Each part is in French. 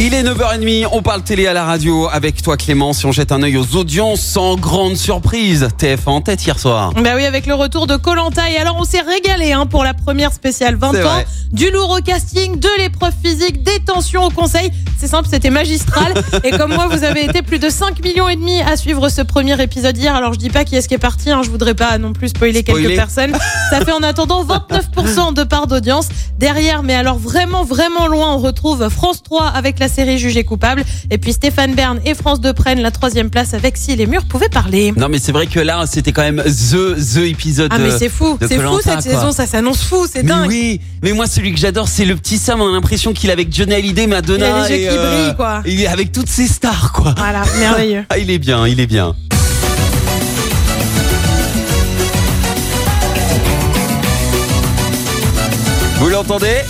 Il est 9h30, on parle télé à la radio avec toi Clément. Si on jette un œil aux audiences, sans grande surprise, TF1 en tête hier soir. Bah oui, avec le retour de Colanta. Et alors, on s'est régalé hein, pour la première spéciale 20 C'est ans. vrai. Du lourd au casting, de l'épreuve physique, des tensions au conseil. C'est simple, c'était magistral. et comme moi, vous avez été plus de 5 millions et demi à suivre ce premier épisode hier. Alors, je dis pas qui est-ce qui est parti. Hein, je voudrais pas non plus spoiler, Spoiler. quelques personnes. Ça fait en attendant 29% de part d'audience. Derrière, mais alors vraiment, vraiment loin, on retrouve France 3 avec la série Jugé coupable. Et puis Stéphane Bern et France 2 prennent la troisième place avec Si les murs pouvaient parler. Non mais c'est vrai que là, c'était quand même the, the épisode. Ah mais de- c'est fou, de c'est fou cette quoi. saison, ça s'annonce fou, c'est dingue. oui, mais moi celui que j'adore c'est le petit Sam, on a l'impression qu'il est avec Johnny Hallyday, Madonna. Il a les yeux et, qui brillent, quoi. Il est avec toutes ses stars quoi. Voilà, merveilleux. Ah il est bien, il est bien. Vous l'entendez?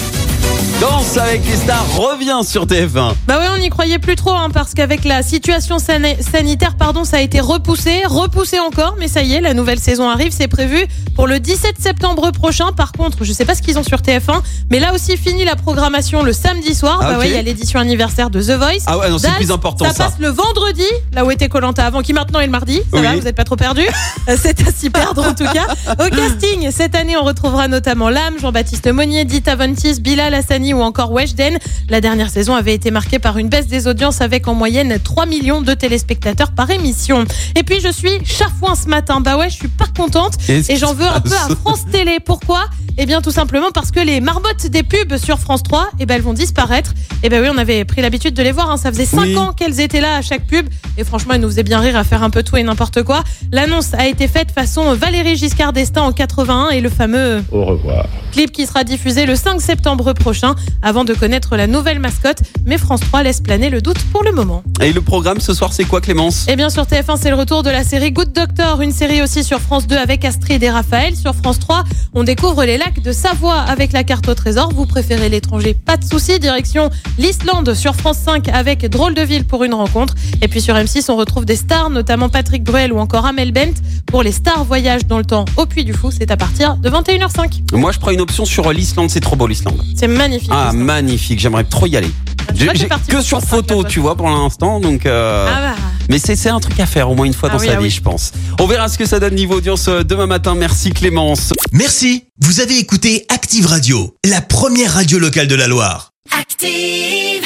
Danse avec les stars revient sur TF1. Bah ouais, on n'y croyait plus trop, hein, parce qu'avec la situation sana- sanitaire, pardon, ça a été repoussé, repoussé encore, mais ça y est, la nouvelle saison arrive, c'est prévu pour le 17 septembre prochain. Par contre, je sais pas ce qu'ils ont sur TF1, mais là aussi fini la programmation le samedi soir. Ah, bah ouais, il y a l'édition anniversaire de The Voice. Ah ouais, non, c'est plus important ça. ça. passe le vendredi, là où était Colanta avant, qui maintenant est le mardi. Ça Oui. va, vous êtes pas trop perdu. C'est à s'y perdre en tout cas. Au casting, cette année, on retrouvera notamment Lame, Jean-Baptiste Monnier, Dita Vontis, Bilal Ou encore Weshden. La dernière saison avait été marquée par une baisse des audiences avec en moyenne 3 millions de téléspectateurs par émission. Et puis je suis chafouin ce matin. Bah ouais, je suis pas contente et j'en veux un peu à France Télé. Pourquoi? Eh bien tout simplement parce que les marmottes des pubs sur France 3, eh ben elles vont disparaître. Et ben oui, on avait pris l'habitude de les voir. hein. Ça faisait 5 Oui. ans qu'elles étaient là à chaque pub. Et franchement, elles nous faisaient bien rire à faire un peu tout et n'importe quoi. L'annonce a été faite façon Valérie Giscard d'Estaing en 81 et le fameux Au revoir. clip qui sera diffusé le 5 septembre prochain avant de connaître la nouvelle mascotte. Mais France 3 laisse planer le doute pour le moment. Et le programme ce soir c'est quoi Clémence? Et bien sur TF1, c'est le retour de la série Good Doctor, une série aussi sur France 2 avec Astrid et Raphaël. Sur France 3, on découvre les lacs de Savoie avec la carte au trésor. Vous préférez l'étranger Pas de souci, direction l'Islande sur France 5 avec Drôle de ville pour une rencontre. Et puis sur M6, on retrouve des stars, notamment Patrick Bruel ou encore Amel Bent pour les stars voyage dans le temps au Puy du Fou. C'est à partir de 21h05. Moi je prends une option sur l'Islande, c'est trop beau l'Islande. C'est magnifique. Ah magnifique, j'aimerais trop y aller. Tu J'ai- que sur France 5, photo, tu vois, pour l'instant, donc. euh, Ah bah. Mais c'est c'est un truc à faire au moins une fois Ah dans oui, sa ah vie, oui. je pense. On verra ce que ça donne niveau audience euh, demain matin. Merci Clémence. Merci, vous avez écouté Active Radio, la première radio locale de la Loire. Active.